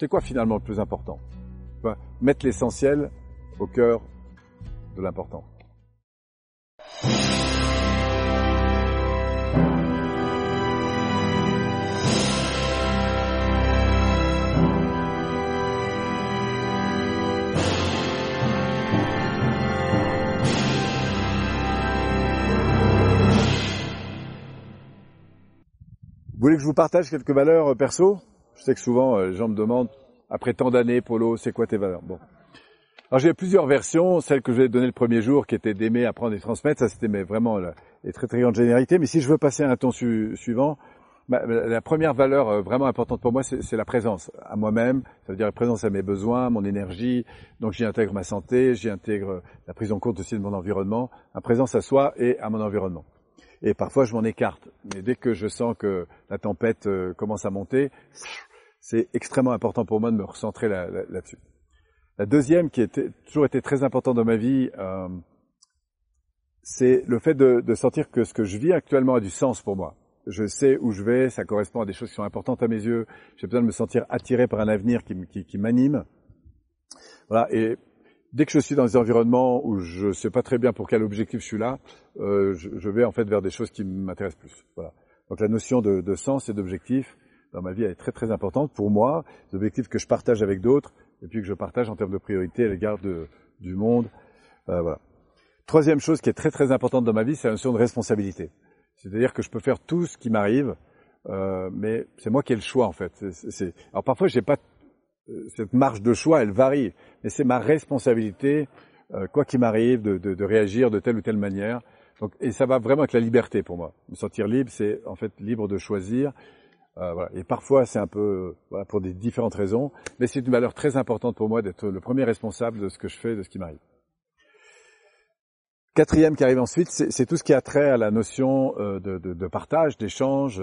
C'est quoi finalement le plus important? Mettre l'essentiel au cœur de l'important. Vous voulez que je vous partage quelques valeurs euh, perso? Je sais que souvent euh, les gens me demandent, après tant d'années, Polo, c'est quoi tes valeurs? Bon. Alors j'ai plusieurs versions, celle que je vais donner le premier jour, qui était d'aimer, apprendre et transmettre, ça c'était vraiment les très très grandes généralités. Mais si je veux passer à un ton suivant, la première valeur euh, vraiment importante pour moi, c'est la présence à moi-même, ça veut dire la présence à mes besoins, mon énergie. Donc j'y intègre ma santé, j'y intègre la prise en compte aussi de mon environnement, la présence à soi et à mon environnement et parfois je m'en écarte. Mais dès que je sens que la tempête euh, commence à monter, c'est extrêmement important pour moi de me recentrer là-dessus. la deuxième, qui a toujours été très importante dans ma vie, euh, c'est le fait de, sentir que ce que je vis actuellement a du sens pour moi. Je sais où je vais, ça correspond à des choses qui sont importantes à mes yeux. J'ai besoin de me sentir attiré par un avenir qui, m'anime. Voilà. Dès que je suis dans des environnements où je ne sais pas très bien pour quel objectif je suis là, euh, je, je, vais en fait vers des choses qui m'intéressent plus. Voilà. Donc la notion de, de sens et d'objectif dans ma vie est très très importante pour moi, des objectifs que je partage avec d'autres et puis que je partage en termes de priorité à l'égard du monde. Euh, voilà. Troisième chose qui est très très importante dans ma vie, c'est la notion de responsabilité. C'est-à-dire que je peux faire tout ce qui m'arrive, euh, mais c'est moi qui ai le choix en fait. Alors parfois j'ai pas cette marge de choix, elle varie, mais c'est ma responsabilité, euh, quoi qu'il m'arrive, de, de, de, réagir de telle ou telle manière. Donc, et ça va vraiment avec la liberté pour moi. Me sentir libre, c'est en fait libre de choisir. Euh, voilà. Et parfois, c'est un peu voilà, pour des différentes raisons, mais c'est une valeur très importante pour moi d'être le premier responsable de ce que je fais, de ce qui m'arrive. Quatrième qui arrive ensuite, c'est tout ce qui a trait à la notion euh, de, de, de, partage, d'échange.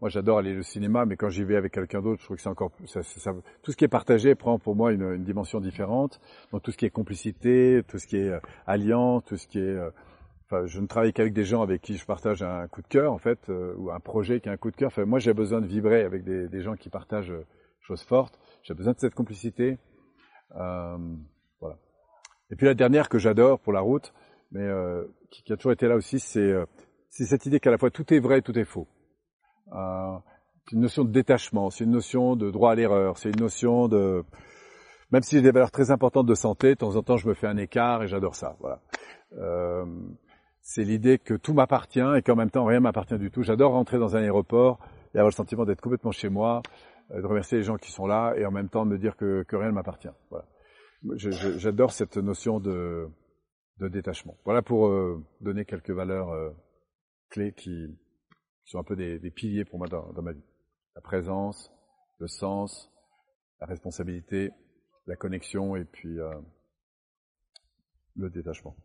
Euh, moi, j'adore aller au cinéma, mais quand j'y vais avec quelqu'un d'autre, je trouve que c'est encore ça, ça, tout ce qui est partagé prend pour moi une, une, dimension différente. Donc tout ce qui est complicité, tout ce qui est euh, alliance, tout ce qui est euh, Enfin, je ne travaille qu'avec des gens avec qui je partage un coup de cœur, en fait, euh, ou un projet qui a un coup de cœur. Enfin, moi, j'ai besoin de vibrer avec des, gens qui partagent choses fortes. J'ai besoin de cette complicité. Euh, voilà. Et puis la dernière que j'adore pour la route, mais euh, qui, qui, a toujours été là aussi, c'est cette idée qu'à la fois tout est vrai, tout est faux. Euh, c'est une notion de détachement, c'est une notion de droit à l'erreur, c'est une notion de... Même si j'ai des valeurs très importantes de santé, de temps en temps je me fais un écart et j'adore ça. Voilà. Euh, c'est l'idée que tout m'appartient et qu'en même temps rien m'appartient du tout. J'adore rentrer dans un aéroport et avoir le sentiment d'être complètement chez moi, euh, de remercier les gens qui sont là et en même temps de me dire que, rien ne m'appartient. Voilà. J'adore cette notion de, détachement. Voilà pour donner quelques valeurs clés qui, sont un peu des, des piliers pour moi dans, ma vie. La présence, le sens, la responsabilité, la connexion et puis euh, le détachement.